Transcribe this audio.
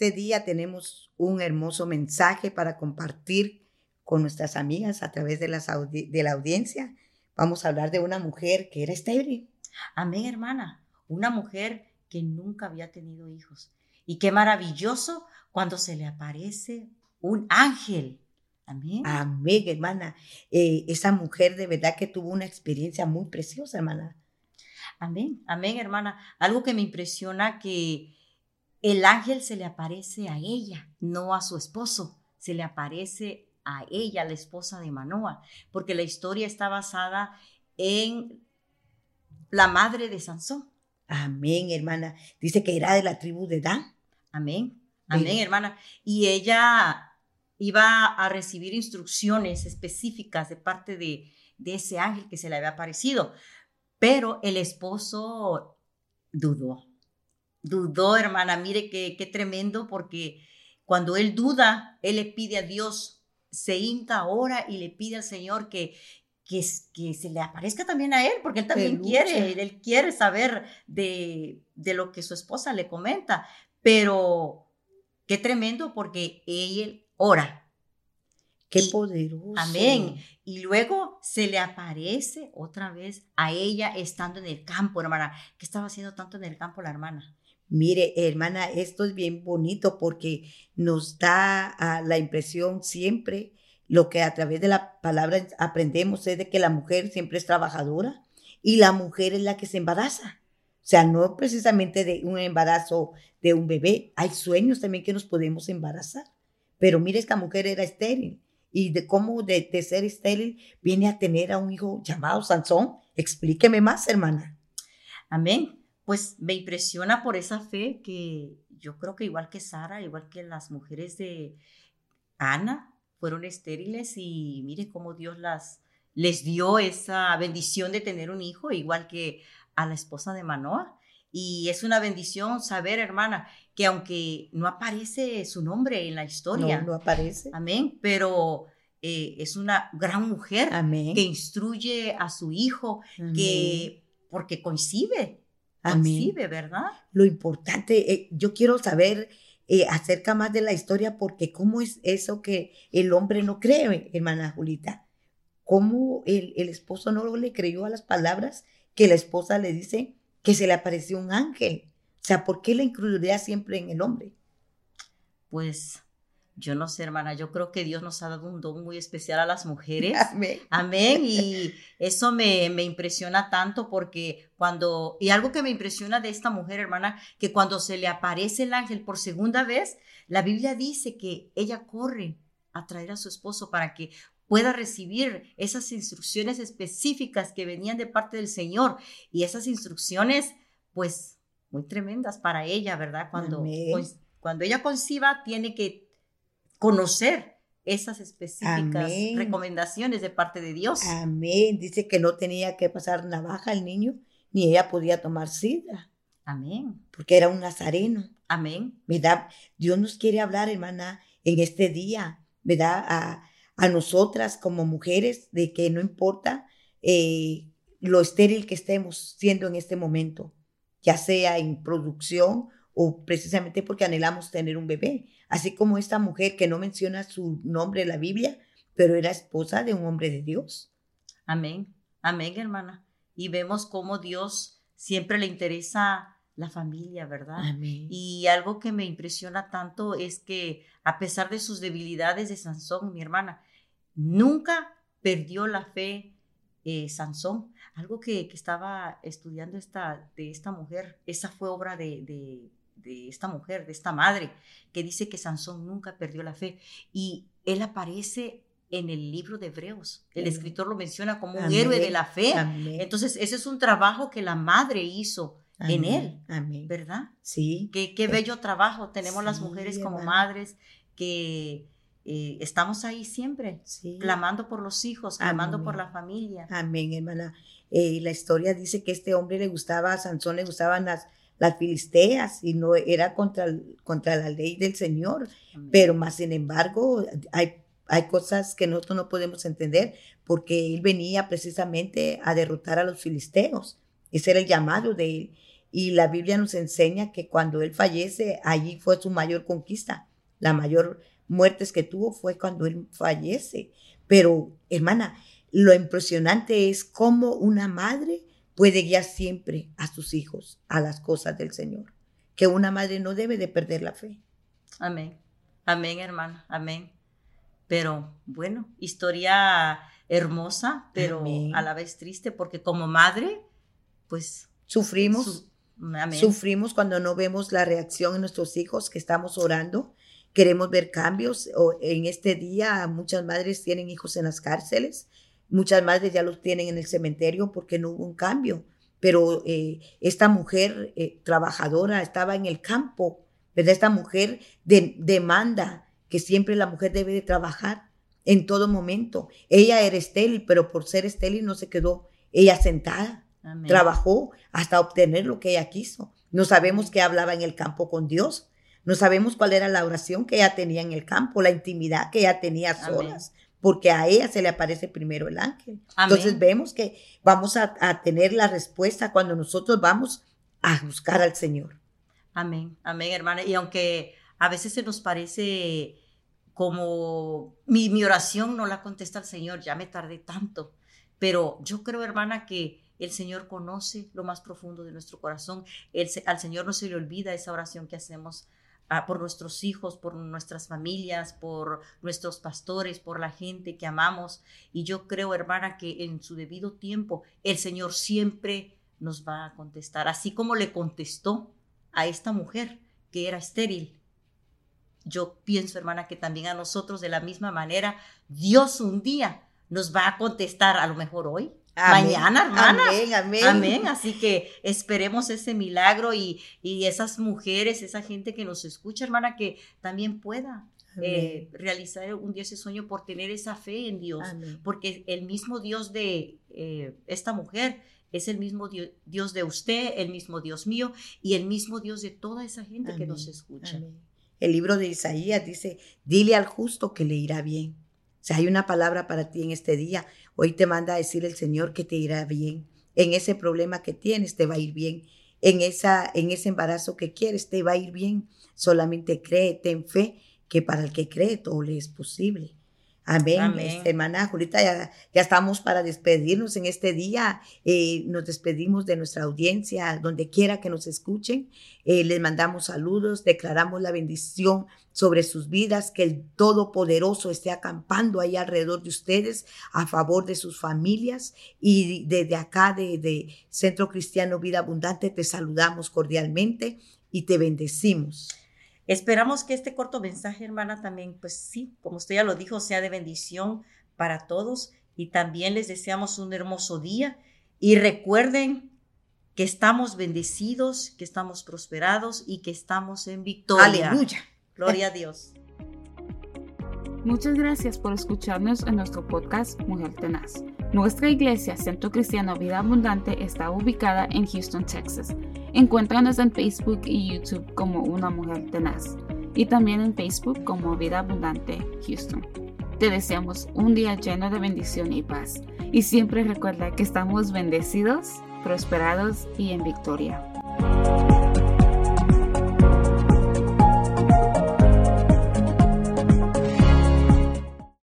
este día tenemos un hermoso mensaje para compartir con nuestras amigas a través de, las de la audiencia. Vamos a hablar de una mujer que era estéril. Amén, hermana. Una mujer que nunca había tenido hijos. Y qué maravilloso cuando se le aparece un ángel. Amén. Amén, hermana. Eh, esa mujer de verdad que tuvo una experiencia muy preciosa, hermana. Amén, amén, hermana. Algo que me impresiona que el ángel se le aparece a ella, no a su esposo. Se le aparece a ella, la esposa de Manoa, porque la historia está basada en la madre de Sansón. Amén, hermana. Dice que era de la tribu de Dan. Amén, amén, hermana. Y ella iba a recibir instrucciones específicas de parte de, de ese ángel que se le había aparecido. Pero el esposo dudó. Dudó, hermana. Mire qué, qué tremendo, porque cuando él duda, él le pide a Dios, se hinca ahora y le pide al Señor que, que, que, se le aparezca también a él, porque él también quiere, él quiere saber de, de, lo que su esposa le comenta. Pero qué tremendo porque él ora. Qué poderoso. Amén. Y luego se le aparece otra vez a ella estando en el campo, hermana. ¿Qué estaba haciendo tanto en el campo la hermana? Mire, hermana, esto es bien bonito porque nos da ah, la impresión siempre, lo que a través de la palabra aprendemos es de que la mujer siempre es trabajadora y la mujer es la que se embaraza. O sea, no precisamente de un embarazo de un bebé, hay sueños también que nos podemos embarazar. Pero mire, esta mujer era estéril y de cómo de, ser estéril viene a tener a un hijo llamado Sansón. Explíqueme más, hermana. Amén. Pues me impresiona por esa fe que yo creo que igual que Sara, igual que las mujeres de Ana, fueron estériles y mire cómo Dios las les dio esa bendición de tener un hijo, igual que a la esposa de Manoa. Y es una bendición saber, hermana, que aunque no aparece su nombre en la historia. No, no aparece. Amén. Pero eh, es una gran mujer amén. que instruye a su hijo, que porque coincide. Amén. Coincide, ¿verdad? Lo importante, eh, yo quiero saber eh, acerca más de la historia, porque cómo es eso que el hombre no cree, hermana Julita. ¿Cómo el, el esposo no le creyó a las palabras que la esposa le dice? que se le apareció un ángel. O sea, ¿por qué la incluiría siempre en el hombre? Pues yo no sé, hermana, yo creo que Dios nos ha dado un don muy especial a las mujeres. Amén. Amén. Y eso me, me, impresiona tanto porque cuando, y algo que me impresiona de esta mujer, hermana, que cuando se le aparece el ángel por segunda vez, la Biblia dice que ella corre a traer a su esposo para que pueda recibir esas instrucciones específicas que venían de parte del Señor y esas instrucciones, pues, muy tremendas para ella, ¿verdad? Cuando, pues, cuando ella conciba, tiene que conocer esas específicas recomendaciones de parte de Dios. Amén. Dice que no tenía que pasar navaja al niño, ni ella podía tomar sidra. Amén. Porque era un nazareno. Amén. ¿Verdad? Dios nos quiere hablar, hermana, en este día, ¿verdad? A, a nosotras como mujeres de que no importa eh, lo estéril que estemos siendo en este momento, ya sea en producción o precisamente porque anhelamos tener un bebé, así como esta mujer que no menciona su nombre en la Biblia, pero era esposa de un hombre de Dios. Amén, amén hermana. Y vemos cómo Dios siempre le interesa la familia, ¿verdad? Amén. Y algo que me impresiona tanto es que a pesar de sus debilidades de Sansón, mi hermana, Nunca perdió la fe eh, Sansón. Algo que, estaba estudiando esta, de esta mujer, esa fue obra de, de, esta mujer, de esta madre, que dice que Sansón nunca perdió la fe. Y él aparece en el libro de Hebreos. El escritor lo menciona como un héroe de la fe. Entonces, ese es un trabajo que la madre hizo en él, ¿verdad? Sí. Qué, qué bello trabajo tenemos las mujeres como madres que eh, estamos ahí siempre, clamando por los hijos, clamando por la familia. Amén, hermana. Eh, la historia dice que este hombre le gustaba, a Sansón le gustaban las, las filisteas y no era contra, contra la ley del Señor. Pero más sin embargo, hay, hay cosas que nosotros no podemos entender porque él venía precisamente a derrotar a los filisteos. Ese era el llamado de él. Y la Biblia nos enseña que cuando él fallece, allí fue su mayor conquista. La mayor muertes que tuvo fue cuando él fallece. Pero, hermana, lo impresionante es cómo una madre puede guiar siempre a sus hijos a las cosas del Señor. Que una madre no debe de perder la fe. Amén. Amén, hermana. Amén. Pero bueno, historia hermosa, pero a la vez triste, porque como madre, pues... Sufrimos. Sufrimos cuando no vemos la reacción en nuestros hijos que estamos orando. Queremos ver cambios. O en este día muchas madres tienen hijos en las cárceles Muchas madres ya los tienen en el cementerio porque no hubo un cambio. Pero eh, esta mujer eh, trabajadora estaba en el campo, ¿verdad? Esta mujer demanda que siempre la mujer debe de trabajar en todo momento. Ella era estéril, pero por ser estéril no se quedó ella sentada. Trabajó hasta obtener lo que ella quiso. No sabemos qué hablaba en el campo con Dios. No sabemos cuál era la oración que ella tenía en el campo, la intimidad que ella tenía solas porque a ella se le aparece primero el ángel. Entonces vemos que vamos a, tener la respuesta cuando nosotros vamos a buscar al Señor. Amén, amén, hermana. Y aunque a veces se nos parece como mi, mi oración no la contesta el Señor, ya me tardé tanto, pero yo creo, hermana, que el Señor conoce lo más profundo de nuestro corazón. al Señor no se le olvida esa oración que hacemos por nuestros hijos, por nuestras familias, por nuestros pastores, por la gente que amamos. Y yo creo, hermana, que en su debido tiempo el Señor siempre nos va a contestar, así como le contestó a esta mujer que era estéril. Yo pienso, hermana, que también a nosotros de la misma manera, Dios un día nos va a contestar, a lo mejor hoy, mañana, hermana. Amén, amén. Amén. Así que esperemos ese milagro y, y, esas mujeres, esa gente que nos escucha, hermana, que también pueda eh, realizar un día ese sueño por tener esa fe en Dios. Porque el mismo Dios de eh, esta mujer es el mismo Dios, de usted, el mismo Dios mío y el mismo Dios de toda esa gente que nos escucha. El libro de Isaías dice, dile al justo que le irá bien. O sea, hay una palabra para ti en este día. Hoy te manda a decir el Señor que te irá bien. En ese problema que tienes te va a ir bien. En, esa, en ese embarazo que quieres te va a ir bien. Solamente cree, ten fe, que para el que cree todo le es posible. Amén. Este, hermana Julita, ya, ya, estamos para despedirnos en este día. Eh, nos despedimos de nuestra audiencia, donde quiera que nos escuchen. Eh, les mandamos saludos, declaramos la bendición sobre sus vidas, que el Todopoderoso esté acampando ahí alrededor de ustedes a favor de sus familias. Y desde acá, de, de Centro Cristiano Vida Abundante, te saludamos cordialmente y te bendecimos. Esperamos que este corto mensaje, hermana, también, pues sí, como usted ya lo dijo, sea de bendición para todos y también les deseamos un hermoso día y recuerden que estamos bendecidos, que estamos prosperados y que estamos en victoria. Aleluya. Gloria a Dios. Muchas gracias por escucharnos en nuestro podcast Mujer Tenaz. Nuestra iglesia, Centro Cristiano Vida Abundante, está ubicada en Houston, Texas. Encuéntranos en Facebook y YouTube como Una Mujer Tenaz y también en Facebook como Vida Abundante Houston. Te deseamos un día lleno de bendición y paz. Y siempre recuerda que estamos bendecidos, prosperados y en victoria.